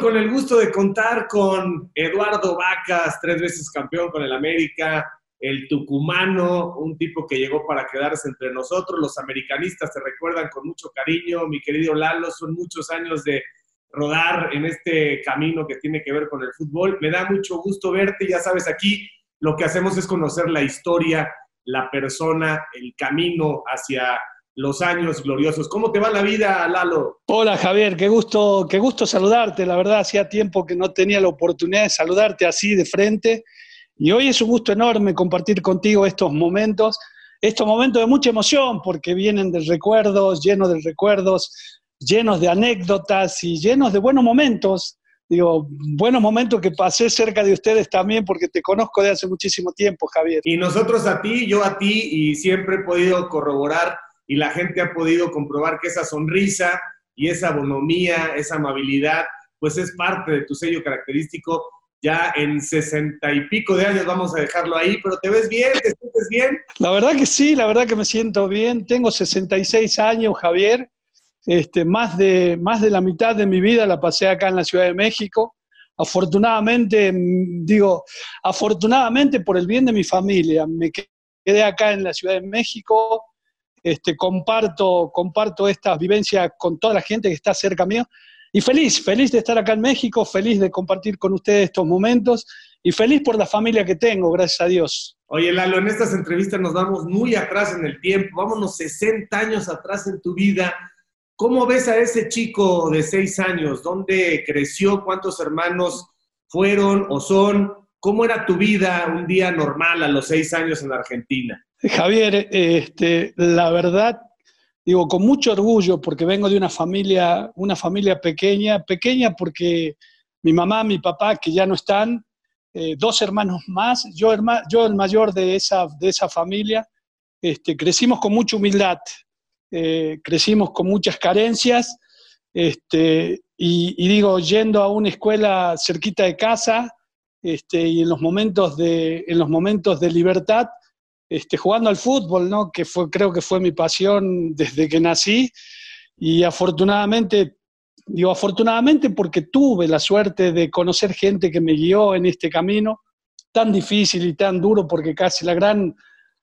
con el gusto de contar con Eduardo Vacas, tres veces campeón con el América, el tucumano, un tipo que llegó para quedarse entre nosotros. Los americanistas te recuerdan con mucho cariño, mi querido Lalo, son muchos años de rodar en este camino que tiene que ver con el fútbol. Me da mucho gusto verte, ya sabes, aquí lo que hacemos es conocer la historia, la persona, el camino hacia los años gloriosos. ¿Cómo te va la vida, Lalo? Hola, Javier, qué gusto, qué gusto saludarte. La verdad, hacía tiempo que no tenía la oportunidad de saludarte así de frente. Y hoy es un gusto enorme compartir contigo estos momentos, estos momentos de mucha emoción, porque vienen de recuerdos, llenos de recuerdos, llenos de anécdotas y llenos de buenos momentos. Digo, buenos momentos que pasé cerca de ustedes también, porque te conozco de hace muchísimo tiempo, Javier. Y nosotros a ti, yo a ti, y siempre he podido corroborar y la gente ha podido comprobar que esa sonrisa y esa bonomía, esa amabilidad, pues es parte de tu sello característico. Ya en sesenta y pico de años vamos a dejarlo ahí, pero ¿te ves bien? ¿Te sientes bien? La verdad que sí, la verdad que me siento bien. Tengo 66 años, Javier. Este, más, de, más de la mitad de mi vida la pasé acá en la Ciudad de México. Afortunadamente, digo, afortunadamente por el bien de mi familia, me quedé acá en la Ciudad de México, este, comparto, comparto esta vivencia con toda la gente que está cerca mío. Y feliz, feliz de estar acá en México, feliz de compartir con ustedes estos momentos y feliz por la familia que tengo, gracias a Dios. Oye, Lalo, en estas entrevistas nos vamos muy atrás en el tiempo, vámonos 60 años atrás en tu vida. ¿Cómo ves a ese chico de 6 años? ¿Dónde creció? ¿Cuántos hermanos fueron o son? ¿Cómo era tu vida un día normal a los 6 años en Argentina? Javier, este, la verdad, digo, con mucho orgullo, porque vengo de una familia, una familia pequeña, pequeña porque mi mamá, mi papá, que ya no están, eh, dos hermanos más, yo, yo el mayor de esa, de esa familia, este, crecimos con mucha humildad, eh, crecimos con muchas carencias, este, y, digo, yendo a una escuela cerquita de casa, este, y en los momentos de, en los momentos de libertad, este, jugando al fútbol, ¿no? que fue, creo que fue mi pasión desde que nací. Y afortunadamente, digo afortunadamente porque tuve la suerte de conocer gente que me guió en este camino tan difícil y tan duro, porque casi la gran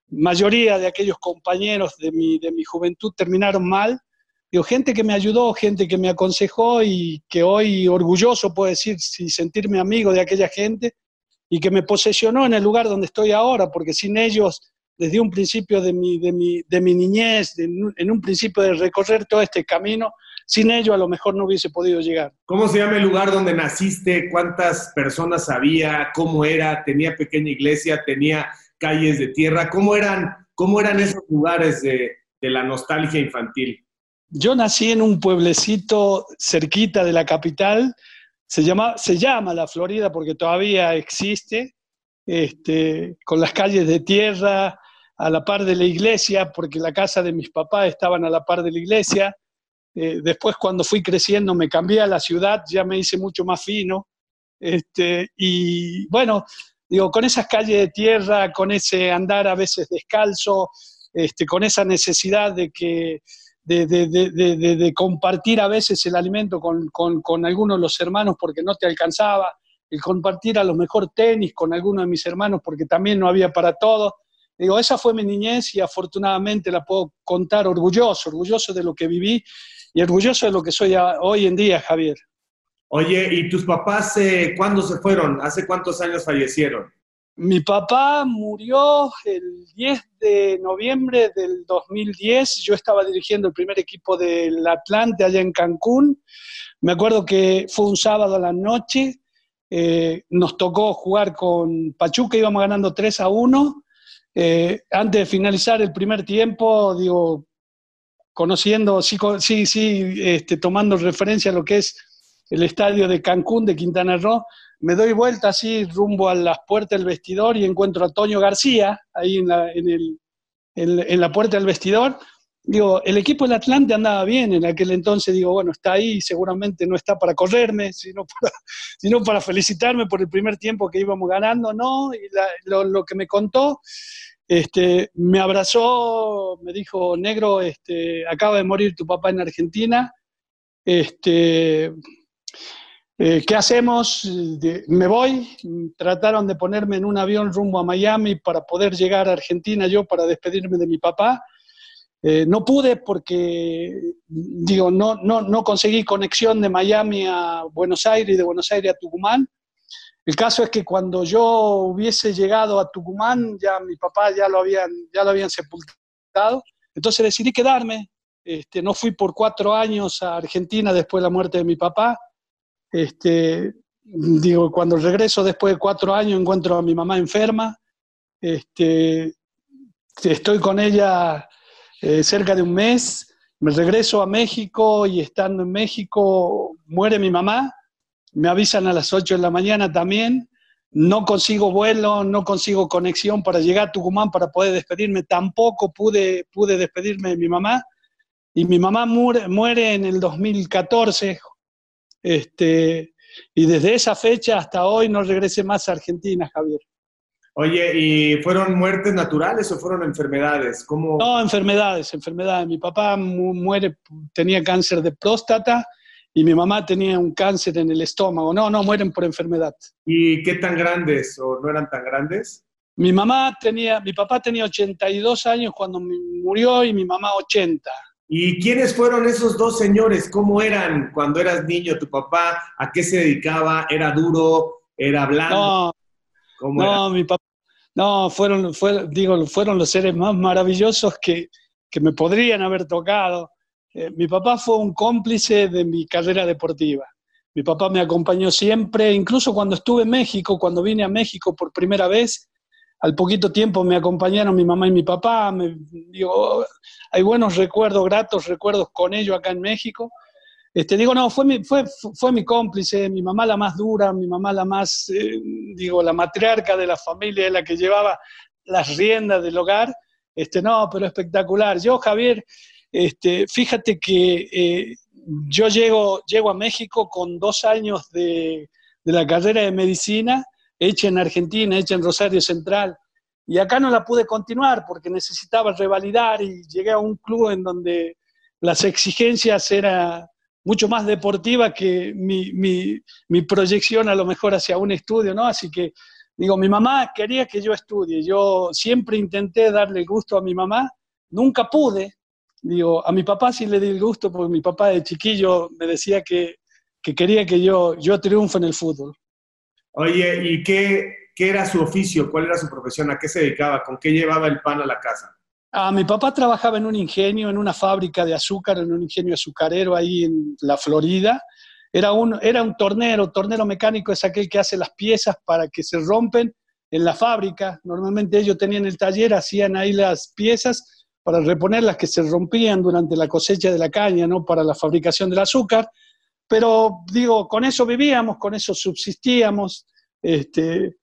mayoría de aquellos compañeros de mi, de mi juventud terminaron mal. Digo, gente que me ayudó, gente que me aconsejó y que hoy orgulloso puedo decir y sentirme amigo de aquella gente y que me posesionó en el lugar donde estoy ahora, porque sin ellos desde un principio de mi, de mi, de mi niñez, en un principio de recorrer todo este camino, sin ello a lo mejor no hubiese podido llegar. ¿Cómo se llama el lugar donde naciste? ¿Cuántas personas había? ¿Cómo era? ¿Tenía pequeña iglesia? ¿Tenía calles de tierra? ¿Cómo eran, cómo eran esos lugares de, de la nostalgia infantil? Yo nací en un pueblecito cerquita de la capital, se llama, La Florida porque todavía existe, este, con las calles de tierra, a la par de la iglesia, porque la casa de mis papás estaban a la par de la iglesia. Eh, después cuando fui creciendo me cambié a la ciudad, ya me hice mucho más fino. Este, y bueno, digo, con esas calles de tierra, con ese andar a veces descalzo, este, con esa necesidad de que de, de, de, de, compartir a veces el alimento con, con, algunos de los hermanos porque no te alcanzaba, el compartir a lo mejor tenis con algunos de mis hermanos porque también no había para todos. Digo, esa fue mi niñez y afortunadamente la puedo contar orgulloso, orgulloso de lo que viví y orgulloso de lo que soy hoy en día, Javier. Oye, ¿y tus papás eh, cuándo se fueron? ¿Hace cuántos años fallecieron? Mi papá murió el 10 de noviembre del 2010. Yo estaba dirigiendo el primer equipo del Atlante allá en Cancún. Me acuerdo que fue un sábado a la noche. Eh, nos tocó jugar con Pachuca, íbamos ganando 3 a 1 eh, antes de finalizar el primer tiempo, digo, conociendo, sí, sí, sí este, tomando referencia a lo que es el estadio de Cancún de Quintana Roo, me doy vuelta así rumbo a las puertas del vestidor y encuentro a Toño García ahí en la, en el, en la puerta del vestidor. Digo, el equipo del Atlante andaba bien en aquel entonces, digo, bueno, está ahí, seguramente no está para correrme, sino para, sino para felicitarme por el primer tiempo que íbamos ganando, ¿no? Y lo, lo, que me contó este, me abrazó, me dijo, negro, este, acaba de morir tu papá en Argentina. Este, Eh, ¿Qué hacemos? Me voy. Trataron de ponerme en un avión rumbo a Miami para poder llegar a Argentina yo para despedirme de mi papá. Eh, no pude porque, digo, no, no, no conseguí conexión de Miami a Buenos Aires y de Buenos Aires a Tucumán. El caso es que cuando yo hubiese llegado a Tucumán, ya mi papá ya lo habían, ya lo habían sepultado. Entonces decidí quedarme. Este, no fui por cuatro años a Argentina después de la muerte de mi papá. Este, digo, cuando regreso después de cuatro años encuentro a mi mamá enferma. Este, estoy con ella eh, cerca de un mes. Me regreso a México y estando en México muere mi mamá me avisan a las 8 de la mañana también, no consigo vuelo, no consigo conexión para llegar a Tucumán para poder despedirme, tampoco pude, pude despedirme de mi mamá, y mi mamá muere, muere en el 2014, este, y desde esa fecha hasta hoy no regresé más a Argentina, Javier. Oye, ¿y fueron muertes naturales o fueron enfermedades? ¿Cómo? No, enfermedades, enfermedades. Mi papá muere, tenía cáncer de próstata, y mi mamá tenía un cáncer en el estómago. No, no, mueren por enfermedad. ¿Y qué tan grandes o no eran tan grandes? Mi mamá tenía, mi papá tenía 82 años cuando murió y mi mamá 80. ¿Y quiénes fueron esos dos señores? ¿Cómo eran cuando eras niño tu papá? ¿A qué se dedicaba? ¿Era duro? ¿Era blando? No, no mi papá, no, fueron, digo, fueron los seres más maravillosos que, que me podrían haber tocado. Eh, mi papá fue un cómplice de mi carrera deportiva. Mi papá me acompañó siempre, incluso cuando estuve en México, cuando vine a México por primera vez, al poquito tiempo me acompañaron mi mamá y mi papá. Digo, hay buenos recuerdos, gratos recuerdos con ellos acá en México. Este, digo, no, fue mi, fue, fue mi cómplice, mi mamá la más dura, mi mamá la más, eh, digo, la matriarca de la familia, la que llevaba las riendas del hogar. Este, no, pero espectacular. Yo, Javier, este, fíjate que eh, yo llego, llego a México con dos años de, la carrera de medicina, hecha en Argentina, hecha en Rosario Central. Y acá no la pude continuar porque necesitaba revalidar y llegué a un club en donde las exigencias eran mucho más deportivas que mi, mi, proyección a lo mejor hacia un estudio, ¿no? Así que, digo, mi mamá quería que yo estudie. Yo siempre intenté darle gusto a mi mamá, nunca pude, digo, a mi papá sí le di el gusto porque mi papá de chiquillo me decía que, quería que yo, yo triunfe en el fútbol. Oye, ¿y qué, era su oficio? ¿Cuál era su profesión? ¿A qué se dedicaba? ¿Con qué llevaba el pan a la casa? Ah, mi papá trabajaba en un ingenio, en una fábrica de azúcar, en un ingenio azucarero ahí en la Florida. Era un, era un tornero, tornero mecánico es aquel que hace las piezas para que se rompen en la fábrica. Normalmente ellos tenían el taller, hacían ahí las piezas para reponer las que se rompían durante la cosecha de la caña, ¿no? Para la fabricación del azúcar. Pero digo, con eso vivíamos, con eso subsistíamos, este,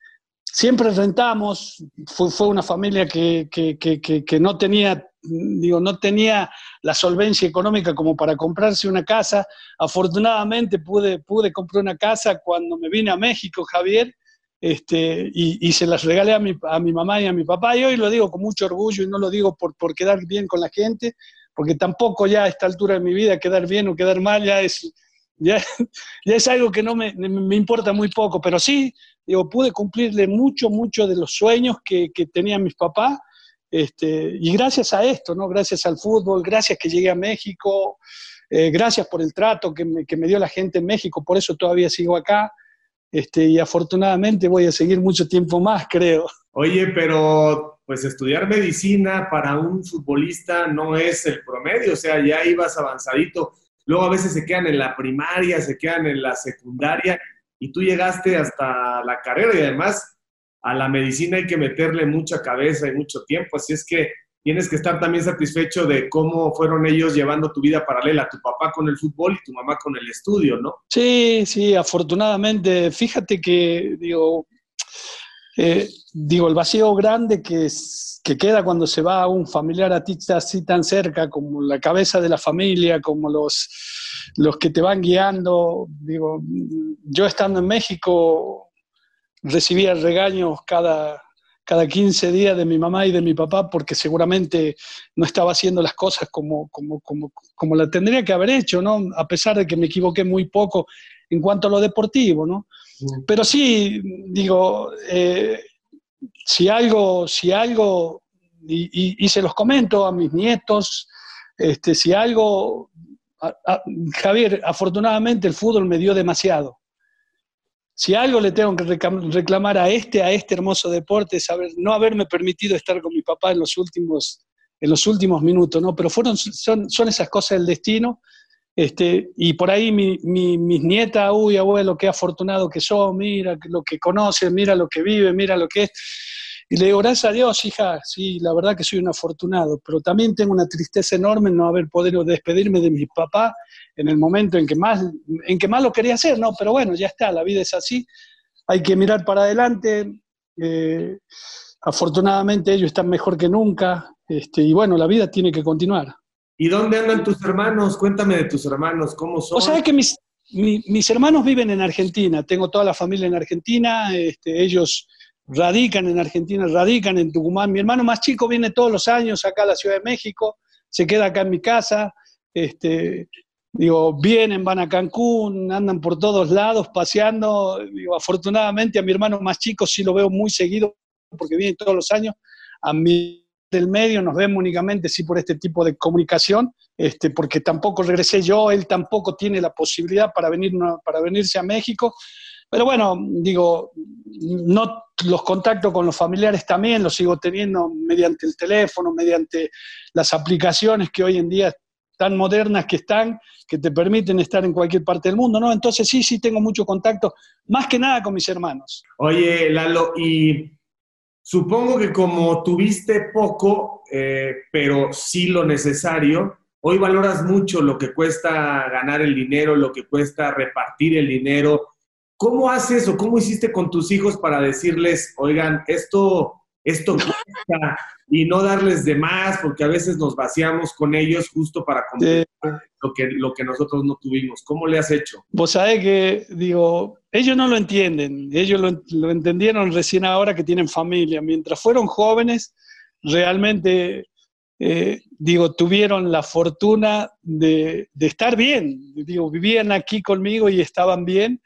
siempre rentamos, fue, fue una familia que, que, que, que, no tenía, digo, no tenía la solvencia económica como para comprarse una casa. Afortunadamente pude, pude comprar una casa cuando me vine a México, Javier, este, y, se las regalé a mi, a mi, mamá y a mi papá. Y hoy lo digo con mucho orgullo y no lo digo por, por quedar bien con la gente, porque tampoco ya a esta altura de mi vida quedar bien o quedar mal ya es, ya, ya es algo que no me, me, importa muy poco, pero sí, digo, pude cumplirle mucho, mucho de los sueños que, que tenían mis papás. Este, y gracias a esto, ¿no? gracias al fútbol, gracias que llegué a México, eh, gracias por el trato que me, que me dio la gente en México, por eso todavía sigo acá. Este, y afortunadamente voy a seguir mucho tiempo más, creo. Oye, pero pues estudiar medicina para un futbolista no es el promedio, o sea, ya ibas avanzadito. Luego a veces se quedan en la primaria, se quedan en la secundaria y tú llegaste hasta la carrera y además a la medicina hay que meterle mucha cabeza y mucho tiempo, así es que tienes que estar también satisfecho de cómo fueron ellos llevando tu vida paralela, tu papá con el fútbol y tu mamá con el estudio, ¿no? Sí, sí, afortunadamente. Fíjate que, digo, eh, digo el vacío grande que, que queda cuando se va un familiar a ti así tan cerca, como la cabeza de la familia, como los, los que te van guiando. Digo, yo estando en México recibía regaños cada cada 15 días de mi mamá y de mi papá porque seguramente no estaba haciendo las cosas como, como, como, como la tendría que haber hecho, ¿no? A pesar de que me equivoqué muy poco en cuanto a lo deportivo, ¿no? Pero sí, digo, eh, si algo, si algo, y, se los comento a mis nietos, este, si algo, Javier, afortunadamente el fútbol me dio demasiado. Si algo le tengo que reclamar a este, a este hermoso deporte, es no haberme permitido estar con mi papá en los últimos, en los últimos minutos, ¿no? Pero fueron, son, son esas cosas del destino este, y por ahí mi, mis nietas, uy, abuelo, qué afortunado que son, mira lo que conoce, mira lo que vive, mira lo que es. Y le digo, gracias a Dios, hija, sí, la verdad que soy un afortunado, pero también tengo una tristeza enorme en no haber podido despedirme de mi papá en el momento en que más, en que más lo quería hacer, ¿no? Pero bueno, ya está, la vida es así, hay que mirar para adelante. Eh, afortunadamente ellos están mejor que nunca, este, y bueno, la vida tiene que continuar. ¿Y dónde andan tus hermanos? Cuéntame de tus hermanos, ¿cómo son? O sea, que mis, mis hermanos viven en Argentina, tengo toda la familia en Argentina, este, ellos radican en Argentina, radican en Tucumán. Mi hermano más chico viene todos los años acá a la Ciudad de México, se queda acá en mi casa, este, digo, vienen, van a Cancún, andan por todos lados paseando. Afortunadamente a mi hermano más chico sí lo veo muy seguido porque viene todos los años. A mí del medio, nos vemos únicamente sí por este tipo de comunicación, este, porque tampoco regresé yo, él tampoco tiene la posibilidad para, venir, para venirse a México. Pero bueno, digo, no los contactos con los familiares también los sigo teniendo mediante el teléfono, mediante las aplicaciones que hoy en día tan modernas que están, que te permiten estar en cualquier parte del mundo, ¿no? Entonces sí, sí tengo mucho contacto, más que nada con mis hermanos. Oye, Lalo, y Supongo que como tuviste poco, eh, pero sí lo necesario, hoy valoras mucho lo que cuesta ganar el dinero, lo que cuesta repartir el dinero. ¿Cómo haces o cómo hiciste con tus hijos para decirles, oigan, esto, esto y no darles de más, porque a veces nos vaciamos con ellos justo para comprar lo, que, lo que nosotros no tuvimos? ¿Cómo le has hecho? Vos sabés que, digo, ellos no lo entienden, ellos lo, entendieron recién ahora que tienen familia. Mientras fueron jóvenes, realmente, eh, digo, tuvieron la fortuna de, estar bien. Digo, vivían aquí conmigo y estaban bien.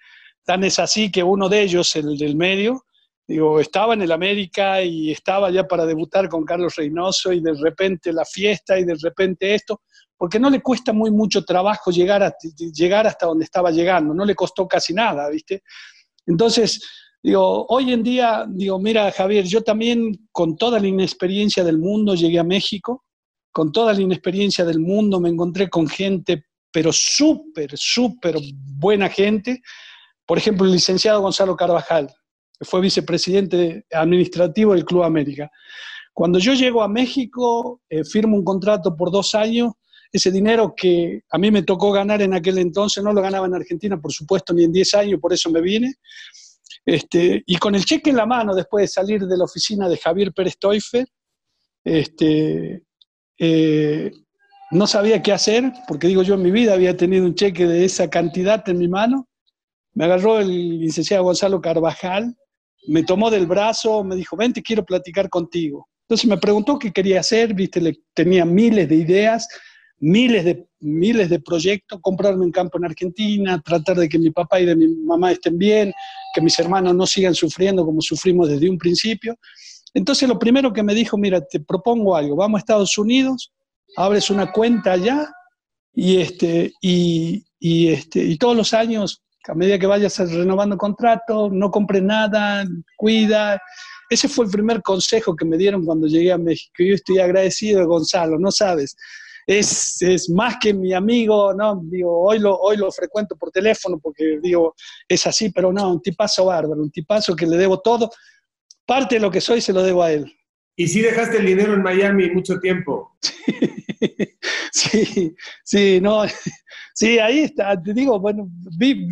Tan es así que uno de ellos, el del medio, digo, estaba en el América y estaba ya para debutar con Carlos Reynoso y de repente la fiesta y de repente esto porque no le cuesta muy mucho trabajo llegar, llegar hasta donde estaba llegando, no le costó casi nada, ¿viste? Entonces, digo, hoy en día, digo, mira, Javier, yo también con toda la inexperiencia del mundo llegué a México, con toda la inexperiencia del mundo me encontré con gente, pero súper, súper buena gente. Por ejemplo, el licenciado Gonzalo Carvajal, fue vicepresidente administrativo del Club América. Cuando yo llego a México, eh, firmo un contrato por dos años ese dinero que a mí me tocó ganar en aquel entonces, no lo ganaba en Argentina, por supuesto, ni en 10 años, por eso me vine. Este, y con el cheque en la mano, después de salir de la oficina de Javier Pérez este, eh, no sabía qué hacer, porque digo yo en mi vida había tenido un cheque de esa cantidad en mi mano. Me agarró el licenciado Gonzalo Carvajal, me tomó del brazo, me dijo, ven, te quiero platicar contigo. Entonces me preguntó qué quería hacer, viste, le, tenía miles de ideas, miles de, miles de proyectos, comprarme un campo en Argentina, tratar de que mi papá y de mi mamá estén bien, que mis hermanos no sigan sufriendo como sufrimos desde un principio. Entonces lo primero que me dijo, mira, te propongo algo, vamos a Estados Unidos, abres una cuenta allá y, este, y, y, este, y todos los años, a medida que vayas renovando contrato, no compres nada, cuida. Ese fue el primer consejo que me dieron cuando llegué a México. Yo estoy agradecido de Gonzalo, no sabes es, es, más que mi amigo, ¿no? Digo, hoy lo, hoy lo frecuento por teléfono porque digo, es así, pero no, un tipazo bárbaro, un tipazo que le debo todo. Parte de lo que soy se lo debo a él. ¿Y si dejaste el dinero en Miami mucho tiempo? Sí, sí, no, sí, ahí está, te digo, bueno, vivo,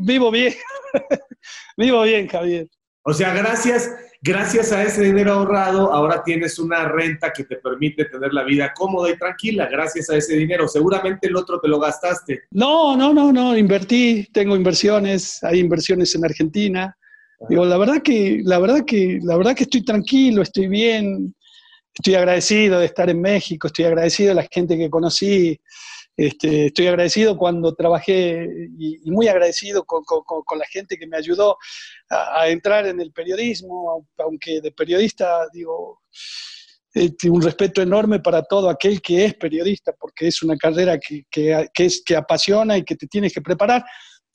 vivo bien, vivo bien, Javier. O sea, gracias, gracias a ese dinero ahorrado, ahora tienes una renta que te permite tener la vida cómoda y tranquila, gracias a ese dinero. Seguramente el otro te lo gastaste. No, no, no, no, invertí, tengo inversiones, hay inversiones en Argentina, Digo, la verdad que, la verdad que, la verdad que estoy tranquilo, estoy bien, estoy agradecido de estar en México, estoy agradecido de la gente que conocí, este, estoy agradecido cuando trabajé y, muy agradecido con, la gente que me ayudó a, entrar en el periodismo, aunque de periodista, digo, este, un respeto enorme para todo aquel que es periodista, porque es una carrera que, es, que apasiona y que te tienes que preparar.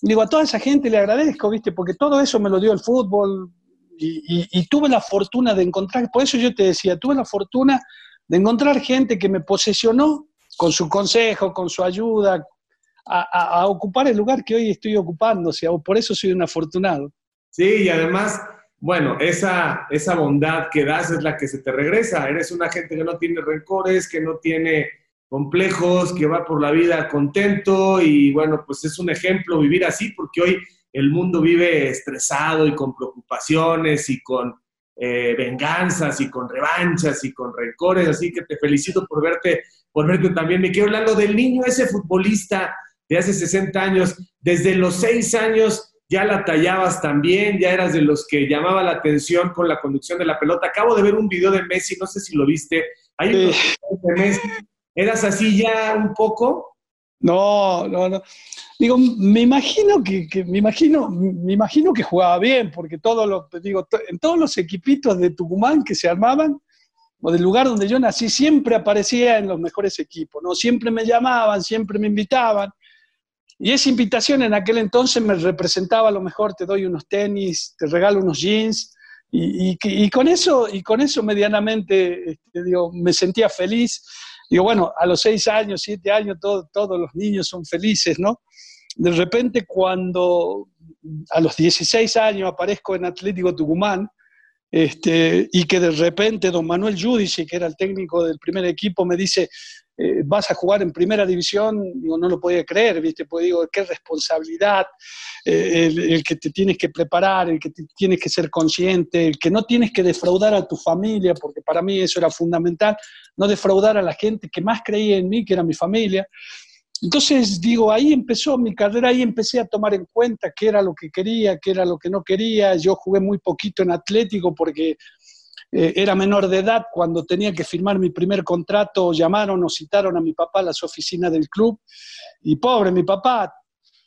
Digo, a toda esa gente le agradezco, ¿viste? Porque todo eso me lo dio el fútbol y, tuve la fortuna de encontrar, por eso yo te decía, tuve la fortuna de encontrar gente que me posesionó con su consejo, con su ayuda, a, ocupar el lugar que hoy estoy ocupando. O sea, por eso soy un afortunado. Sí, y además, bueno, esa, esa bondad que das es la que se te regresa. Eres una gente que no tiene rencores, que no tiene complejos, que va por la vida contento y bueno, pues es un ejemplo vivir así porque hoy el mundo vive estresado y con preocupaciones y con eh, venganzas y con revanchas y con rencores, así que te felicito por verte por verte también. Me quiero hablando del niño, ese futbolista de hace 60 años, desde los 6 años ya la tallabas también, ya eras de los que llamaba la atención con la conducción de la pelota. Acabo de ver un video de Messi, no sé si lo viste. Hay un de Messi. ¿Eras así ya un poco? No, no, no. Digo, me imagino que, me imagino, me imagino que jugaba bien, porque todo lo, digo, en todos los equipitos de Tucumán que se armaban, o del lugar donde yo nací, siempre aparecía en los mejores equipos, ¿no? Siempre me llamaban, siempre me invitaban. Y esa invitación en aquel entonces me representaba a lo mejor, te doy unos tenis, te regalo unos jeans, y, y, con, eso, y con eso medianamente este, digo, me sentía feliz. Digo, bueno, a los seis años, siete años, todos los niños son felices, ¿no? De repente cuando a los 16 años aparezco en Atlético Tucumán, este, y que de repente don Manuel Judici, que era el técnico del primer equipo, me dice, eh, vas a jugar en primera división, digo, no lo podía creer, ¿viste? Pues digo, qué responsabilidad, eh, el, que te tienes que preparar, el que tienes que ser consciente, el que no tienes que defraudar a tu familia, porque para mí eso era fundamental, no defraudar a la gente que más creía en mí, que era mi familia. Entonces, digo, ahí empezó mi carrera, ahí empecé a tomar en cuenta qué era lo que quería, qué era lo que no quería. Yo jugué muy poquito en Atlético porque eh, era menor de edad. Cuando tenía que firmar mi primer contrato, llamaron o citaron a mi papá a las oficinas del club. Y pobre, mi papá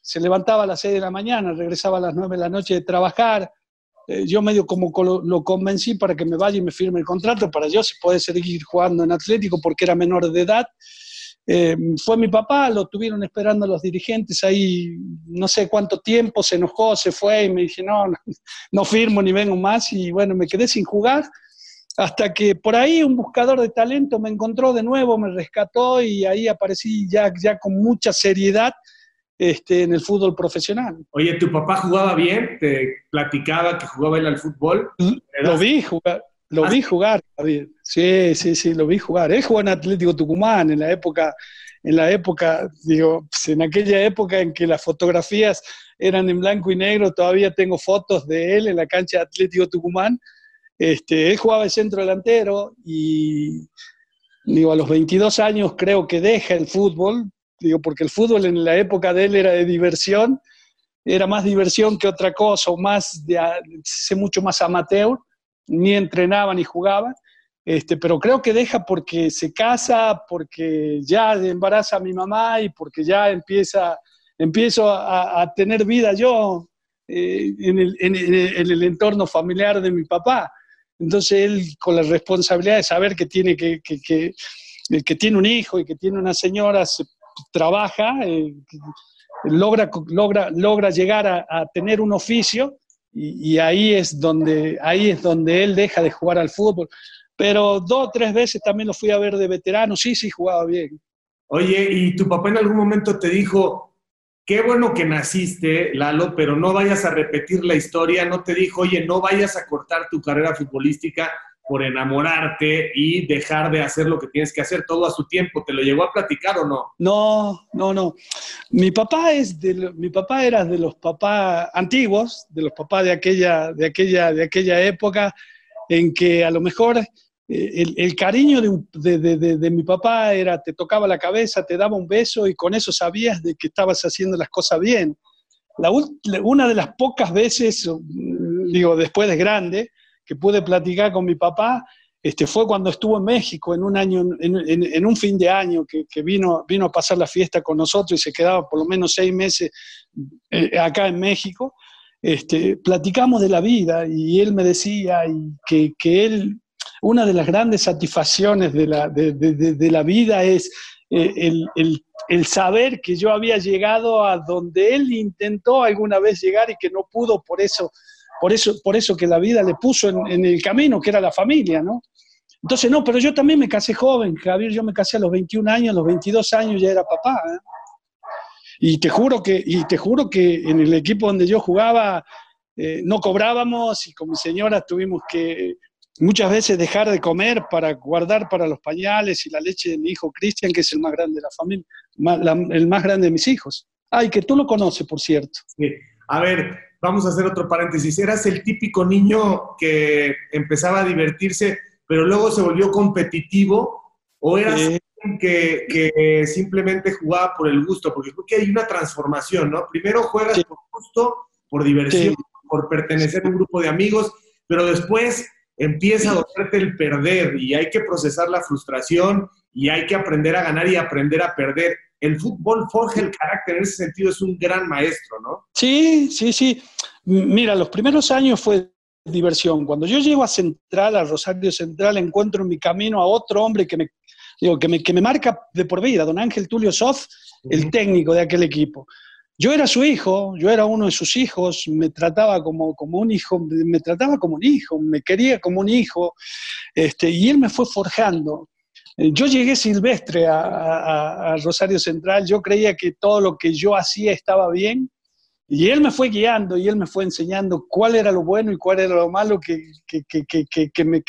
se levantaba a las 6 de la mañana, regresaba a las 9 de la noche de trabajar. Eh, yo medio como lo convencí para que me vaya y me firme el contrato para yo se poder seguir jugando en Atlético porque era menor de edad. Eh, fue mi papá, lo tuvieron esperando los dirigentes ahí no sé cuánto tiempo, se enojó, se fue y me dije, no, no, firmo ni vengo más y bueno, me quedé sin jugar hasta que por ahí un buscador de talento me encontró de nuevo, me rescató y ahí aparecí ya, ya con mucha seriedad este, en el fútbol profesional. Oye, ¿tu papá jugaba bien? ¿Te platicaba que jugaba él al fútbol? Lo vi jugar, lo vi jugar, Sí, sí, sí, lo vi jugar. Él jugó en Atlético Tucumán en la época, en la época, digo, pues, en aquella época en que las fotografías eran en blanco y negro, todavía tengo fotos de él en la cancha de Atlético Tucumán. Este, él jugaba el centro delantero y digo, a los 22 años creo que deja el fútbol, digo, porque el fútbol en la época de él era de diversión, era más diversión que otra cosa, o más de, mucho más amateur ni entrenaba ni jugaba, este, pero creo que deja porque se casa, porque ya embaraza a mi mamá y porque ya empieza, empiezo a, tener vida yo eh, en, el, entorno familiar de mi papá. Entonces él con la responsabilidad de saber que tiene, que, que, tiene un hijo y que tiene una señora, trabaja, eh, logra, logra, logra llegar a tener un oficio y, ahí, es donde, ahí es donde él deja de jugar al fútbol. Pero dos o tres veces también lo fui a ver de veterano, sí, sí, jugaba bien. Oye, ¿y tu papá en algún momento te dijo, qué bueno que naciste, Lalo, pero no vayas a repetir la historia? ¿No te dijo, oye, no vayas a cortar tu carrera futbolística por enamorarte y dejar de hacer lo que tienes que hacer todo a su tiempo. ¿Te lo llegó a platicar o no? No, no, no. Mi papá es de, mi papá era de los papás antiguos, de los papás de aquella, de aquella, de aquella época en que a lo mejor el, cariño de, mi papá era te tocaba la cabeza, te daba un beso y con eso sabías de que estabas haciendo las cosas bien. Una de las pocas veces digo, después de grande, que pude platicar con mi papá, este, fue cuando estuvo en México en un año, en, un fin de año, que, vino, vino a pasar la fiesta con nosotros y se quedaba por lo menos seis meses eh, acá en México. Este, platicamos de la vida y él me decía que, que él, una de las grandes satisfacciones de la, de, de, la vida es eh, el, el, saber que yo había llegado a donde él intentó alguna vez llegar y que no pudo por eso, por eso, por eso que la vida le puso en, en el camino, que era la familia, ¿no? Entonces, no, pero yo también me casé joven, Javier, yo me casé a los 21 años, a los 22 años ya era papá. ¿eh? Y te juro que, y te juro que en el equipo donde yo jugaba eh, no cobrábamos y con mi señora tuvimos que muchas veces dejar de comer para guardar para los pañales y la leche de mi hijo Cristian, que es el más grande de la familia, el más grande de mis hijos. Ay, que tú lo conoces, por cierto. Sí. A ver, vamos a hacer otro paréntesis. Eras el típico niño que empezaba a divertirse, pero luego se volvió competitivo, o eras que, simplemente jugaba por el gusto, porque creo que hay una transformación, ¿no? Primero juegas por gusto, por diversión, por pertenecer a un grupo de amigos, pero después empieza a dolerte el perder y hay que procesar la frustración y hay que aprender a ganar y aprender a perder. El fútbol forja el carácter, en ese sentido es un gran maestro, ¿no? Sí, sí, sí. Mira, los primeros años fue diversión. Cuando yo llego a Central, a Rosario Central, encuentro en mi camino a otro hombre que me digo, que me, que me marca de por vida, don Ángel Tulio Soff, el técnico de aquel equipo. Yo era su hijo, yo era uno de sus hijos, me trataba como, como un hijo, me trataba como un hijo, me quería como un hijo, este, y él me fue forjando. Eh, yo llegué silvestre a, Rosario Central, yo creía que todo lo que yo hacía estaba bien, y él me fue guiando y él me fue enseñando cuál era lo bueno y cuál era lo malo que, que, que, que me,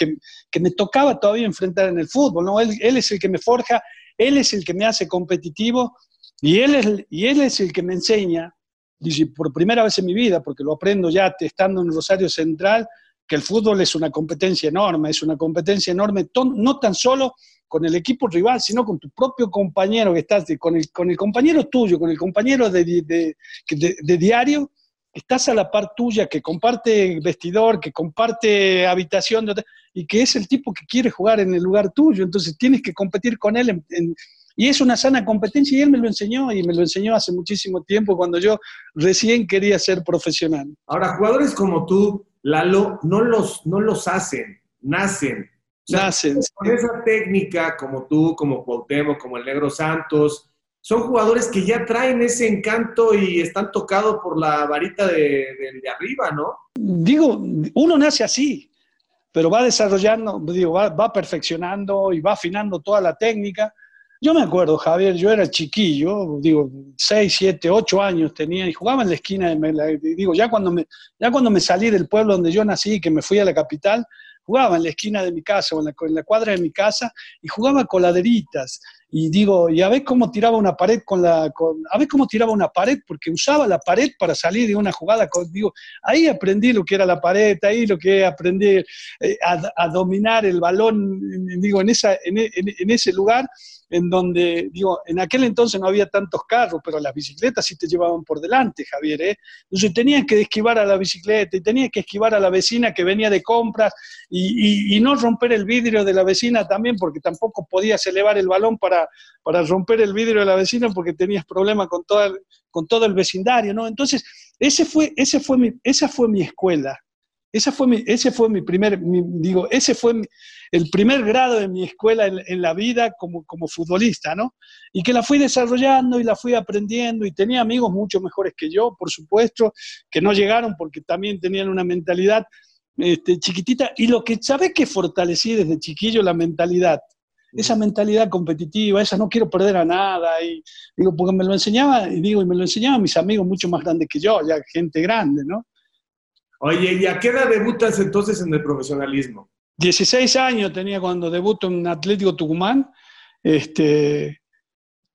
me, tocaba todavía enfrentar en el fútbol. ¿no? Él, es el que me forja, él es el que me hace competitivo y él es, y él es el que me enseña, dice, por primera vez en mi vida, porque lo aprendo ya estando en Rosario Central, que el fútbol es una competencia enorme, es una competencia enorme, no tan solo con el equipo rival, sino con tu propio compañero que estás, con, el, con el compañero tuyo, con el compañero de, de, de, diario, estás a la par tuya, que comparte vestidor, que comparte habitación, y que es el tipo que quiere jugar en el lugar tuyo, entonces tienes que competir con él y es una sana competencia y él me lo enseñó y me lo enseñó hace muchísimo tiempo cuando yo recién quería ser profesional. Ahora, jugadores como tú, Lalo, no los, no los hacen, nacen. Con esa técnica, como tú, como Cuauhtémoc, como el Negro Santos, son jugadores que ya traen ese encanto y están tocados por la varita de, de, arriba, ¿no? Digo, uno nace así, pero va desarrollando, digo, va, va, perfeccionando y va afinando toda la técnica. Yo me acuerdo, Javier, yo era chiquillo, digo, 6, 7, 8 años tenía y jugaba en la esquina digo, ya cuando me, ya cuando me salí del pueblo donde yo nací, que me fui a la capital, jugaba en la esquina de mi casa o en la, cuadra de mi casa y jugaba coladeritas. Y digo, y a ver cómo tiraba una pared con la. a ver cómo tiraba una pared, porque usaba la pared para salir de una jugada. digo, ahí aprendí lo que era la pared, ahí lo que aprendí eh, a, dominar el balón, digo, en, esa, en ese lugar en donde, digo, en aquel entonces no había tantos carros, pero las bicicletas sí te llevaban por delante, Javier, ¿eh? Entonces tenías que esquivar a la bicicleta y tenías que esquivar a la vecina que venía de compras y, no romper el vidrio de la vecina también, porque tampoco podías elevar el balón para, para romper el vidrio de la vecina porque tenías problemas con, con todo el vecindario, ¿no? Entonces, ese fue, ese fue mi, esa fue mi escuela, esa fue mi, ese fue mi primer, digo, ese fue el primer grado de mi escuela en, la vida como, como, futbolista, ¿no? Y que la fui desarrollando y la fui aprendiendo y tenía amigos mucho mejores que yo, por supuesto, que no llegaron porque también tenían una mentalidad este, chiquitita. Y lo que, ¿sabes que fortalecí desde chiquillo? La mentalidad. Esa mentalidad competitiva, esa no quiero perder a nada. Y digo, porque me lo enseñaba, y digo, y me lo enseñaban mis amigos mucho más grandes que yo, ya gente grande, ¿no? Oye, ¿y a qué edad debutas entonces en el profesionalismo? 16 años tenía cuando debuto en Atlético Tucumán, este,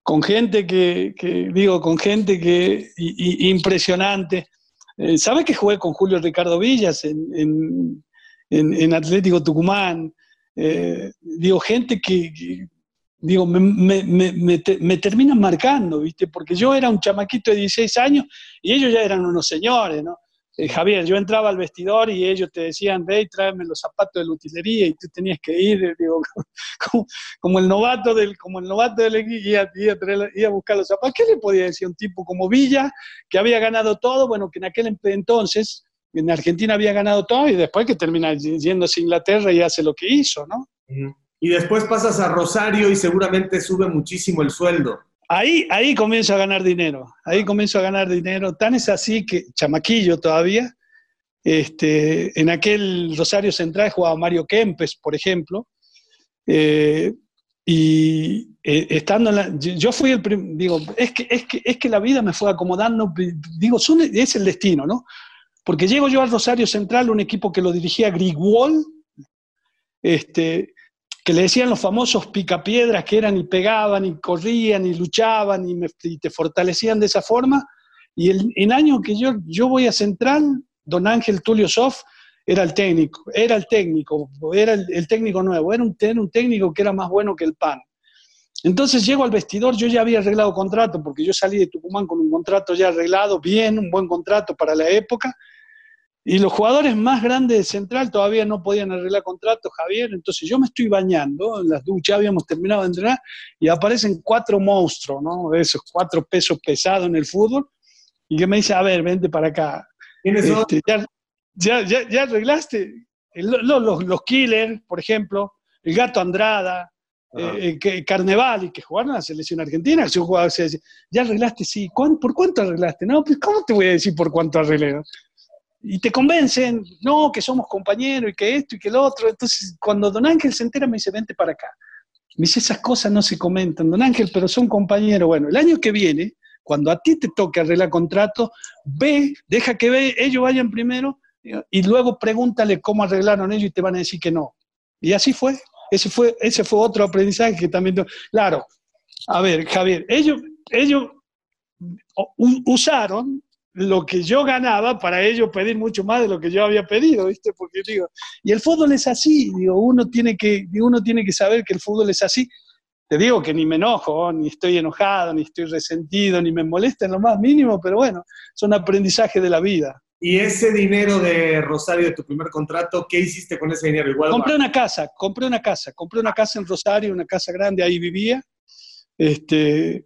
con gente que, digo, con gente que impresionante. Eh, ¿Sabes que jugué con Julio Ricardo Villas en, Atlético Tucumán? Eh, digo, gente que, digo, me, me, terminan marcando, ¿viste? Porque yo era un chamaquito de 16 años y ellos ya eran unos señores, ¿no? Eh, Javier, yo entraba al vestidor y ellos te decían, ve y tráeme los zapatos de la utilería y tú tenías que ir, eh, digo, como, el novato del, como el novato del equipo, a, buscar los zapatos. ¿Qué le podía decir un tipo como Villa, que había ganado todo? Bueno, que en aquel entonces en Argentina había ganado todo y después que termina yéndose a Inglaterra y hace lo que hizo, ¿no? Y después pasas a Rosario y seguramente sube muchísimo el sueldo. Ahí, ahí comienzo a ganar dinero, ahí comienzo a ganar dinero. Tan es así que, chamaquillo todavía, este, en aquel Rosario Central jugaba Mario Kempes, por ejemplo, eh, y eh, estando en la, yo fui el digo, es que, es, que, es que la vida me fue acomodando, digo, es el destino, ¿no? Porque llego yo al Rosario Central, un equipo que lo dirigía Grigwall, este, que le decían los famosos picapiedras que eran y pegaban y corrían y luchaban y, te fortalecían de esa forma. Y el, el, año que yo, yo voy a Central, don Ángel Tulio Soff era el técnico, era el técnico, era el, técnico nuevo, era un, un, técnico que era más bueno que el pan. Entonces llego al vestidor, yo ya había arreglado contrato, porque yo salí de Tucumán con un contrato ya arreglado, bien, un buen contrato para la época, y los jugadores más grandes de Central todavía no podían arreglar contratos, Javier. Entonces yo me estoy bañando en las duchas, habíamos terminado de entrenar y aparecen cuatro monstruos, ¿no? Esos cuatro pesos pesados en el fútbol. Y que me dice, a ver, vente para acá. Este, ya, ya, ya, arreglaste? Los, los, Killers, por ejemplo, el Gato Andrada, eh, eh Carneval, y que jugaron en la selección argentina. ya arreglaste, sí. ¿Por cuánto arreglaste? No, pues ¿cómo te voy a decir por cuánto arreglé? Y te convencen, no, que somos compañeros y que esto y que lo otro. Entonces, cuando don Ángel se entera, me dice, vente para acá. Me dice, esas cosas no se comentan, don Ángel, pero son compañeros. Bueno, el año que viene, cuando a ti te toque arreglar contrato, ve, deja que ve, ellos vayan primero y luego pregúntale cómo arreglaron ellos y te van a decir que no. Y así fue. Ese fue, ese fue otro aprendizaje que también... Claro, a ver, Javier, ellos, ellos usaron lo que yo ganaba para ellos pedir mucho más de lo que yo había pedido, ¿viste? Porque digo, y el fútbol es así, digo, uno tiene que, uno tiene que saber que el fútbol es así. Te digo que ni me enojo, ni estoy enojado, ni estoy resentido, ni me molesta en lo más mínimo, pero bueno, son aprendizajes de la vida. ¿Y ese dinero de Rosario de tu primer contrato, qué hiciste con ese dinero? Igual compré una casa, compré una casa, compré una casa en Rosario, una casa grande, ahí vivía. Este,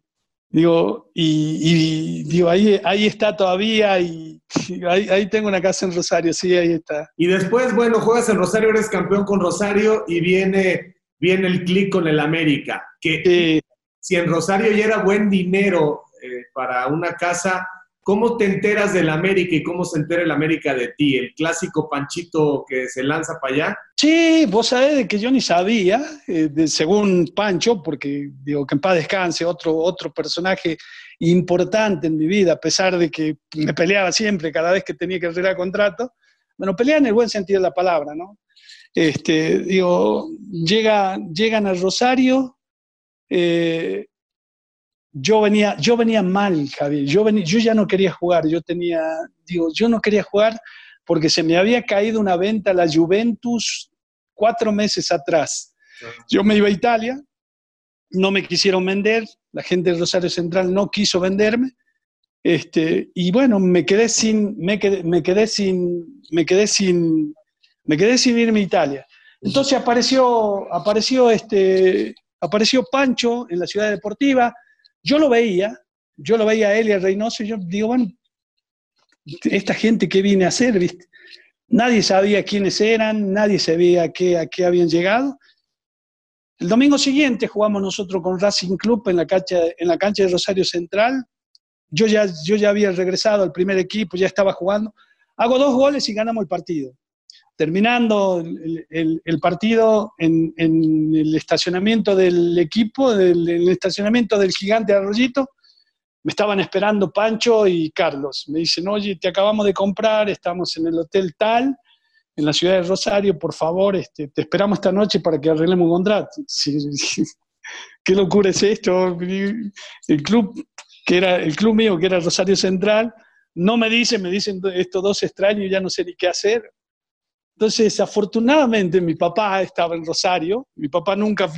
Digo, y, digo, ahí, ahí está todavía y ahí, tengo una casa en Rosario, sí, ahí está. Y después, bueno, juegas en Rosario, eres campeón con Rosario y viene, viene el clic con el América. Que si en Rosario ya era buen dinero eh, para una casa, ¿Cómo te enteras del América y cómo se entera el América de ti? ¿El clásico Panchito que se lanza para allá? Sí, vos sabés de que yo ni sabía, eh, según Pancho, porque digo que en paz descanse, otro, otro personaje importante en mi vida, a pesar de que me peleaba siempre cada vez que tenía que arreglar contrato. Bueno, pelea en el buen sentido de la palabra, ¿no? Este, digo, llega, llegan al Rosario, eh, yo venía, yo venía mal, Javier. Yo, venía, yo ya no quería jugar. Yo tenía, digo, yo no quería jugar porque se me había caído una venta a la Juventus cuatro meses atrás. Yo me iba a Italia, no me quisieron vender, la gente de Rosario Central no quiso venderme. Este, y bueno, me quedé sin, me quedé, me quedé sin, me quedé sin, me quedé sin irme a Italia. Entonces apareció, apareció este, apareció Pancho en la ciudad deportiva, yo lo veía, yo lo veía a él y a Reynoso y yo digo, bueno, esta gente que viene a hacer, ¿viste? Nadie sabía quiénes eran, nadie sabía a qué, a qué habían llegado. El domingo siguiente jugamos nosotros con Racing Club en la cancha, en la cancha de Rosario Central. Yo ya, yo ya había regresado al primer equipo, ya estaba jugando. Hago dos goles y ganamos el partido. Terminando el, partido en, el estacionamiento del equipo, del, el estacionamiento del gigante Arroyito, me estaban esperando Pancho y Carlos. Me dicen, oye, te acabamos de comprar, estamos en el hotel tal, en la ciudad de Rosario, por favor, este, te esperamos esta noche para que arreglemos un contrato. ¿Qué locura es esto? El club, que era el club mío, que era Rosario Central, no me dicen, me dicen estos dos extraños, ya no sé ni qué hacer. Entonces, afortunadamente, mi papá estaba en Rosario, mi papá nunca,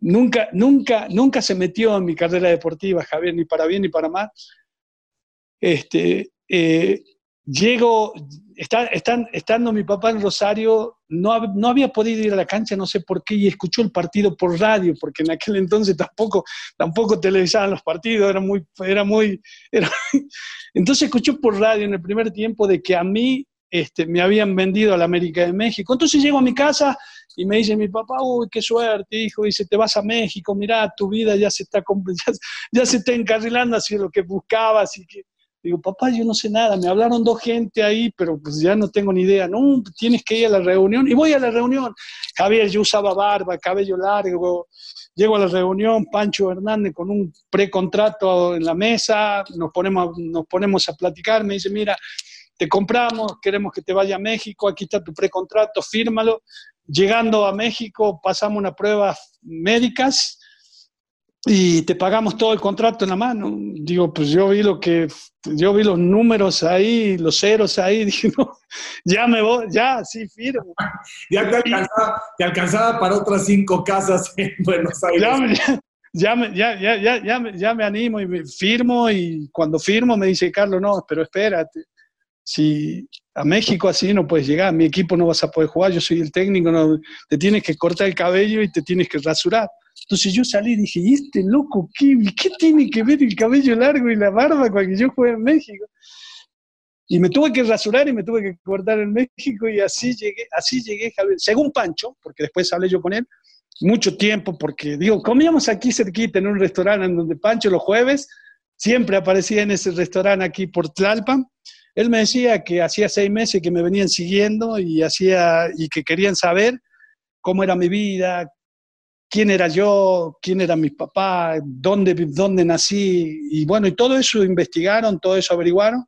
nunca, nunca, nunca se metió en mi carrera deportiva, Javier, ni para bien ni para mal. Este, eh, llego, está, están, estando mi papá en Rosario, no, no, había podido ir a la cancha, no sé por qué, y escuchó el partido por radio, porque en aquel entonces tampoco, tampoco televisaban los partidos, era muy, era muy, entonces escuchó por radio en el primer tiempo de que a mí este, me habían vendido a la América de México. Entonces llego a mi casa y me dice mi papá, uy, qué suerte, hijo, dice, te vas a México, mira, tu vida ya se está, ya, ya se está encarrilando hacia lo que buscabas y que Digo, papá, yo no sé nada, me hablaron dos gente ahí, pero pues ya no tengo ni idea. No, tienes que ir a la reunión. Y voy a la reunión. Javier, yo usaba barba, cabello largo. Llego a la reunión, Pancho Hernández con un precontrato en la mesa, nos ponemos, nos ponemos a platicar, me dice, mira, te compramos, queremos que te vaya a México, aquí está tu precontrato, fírmalo. Llegando a México, pasamos unas pruebas médicas y te pagamos todo el contrato en la mano. Digo, pues yo vi lo que, yo vi los números ahí, los ceros ahí, dije, no, ya me voy, ya, sí, firmo. ya te alcanzaba, te alcanzaba para otras cinco casas en Buenos Aires. Ya, me, ya, ya, ya, ya, me, ya me animo y me firmo y cuando firmo me dice, Carlos, no, pero espérate, si a México así no puedes llegar, mi equipo no vas a poder jugar, yo soy el técnico, no, te tienes que cortar el cabello y te tienes que rasurar. Entonces yo salí y dije, ¿y este loco qué, qué tiene que ver el cabello largo y la barba cuando yo jugué en México? Y me tuve que rasurar y me tuve que cortar en México y así llegué, así llegué. Según Pancho, porque después hablé yo con él, mucho tiempo, porque digo, comíamos aquí cerquita en un restaurante en donde Pancho los jueves siempre aparecía en ese restaurante aquí por Tlalpan. Él me decía que hacía seis meses que me venían siguiendo y, hacía, y que querían saber cómo era mi vida, quién era yo, quién era mi papá, dónde, dónde nací, y bueno, y todo eso investigaron, todo eso averiguaron,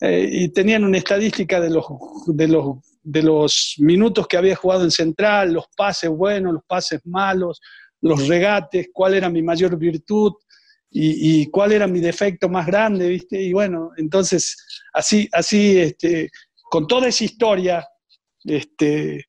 eh, y tenían una estadística de los, de, los, de los minutos que había jugado en Central, los pases buenos, los pases malos, los regates, cuál era mi mayor virtud y, y cuál era mi defecto más grande, ¿viste? Y bueno, entonces, así, así, este, con toda esa historia, este,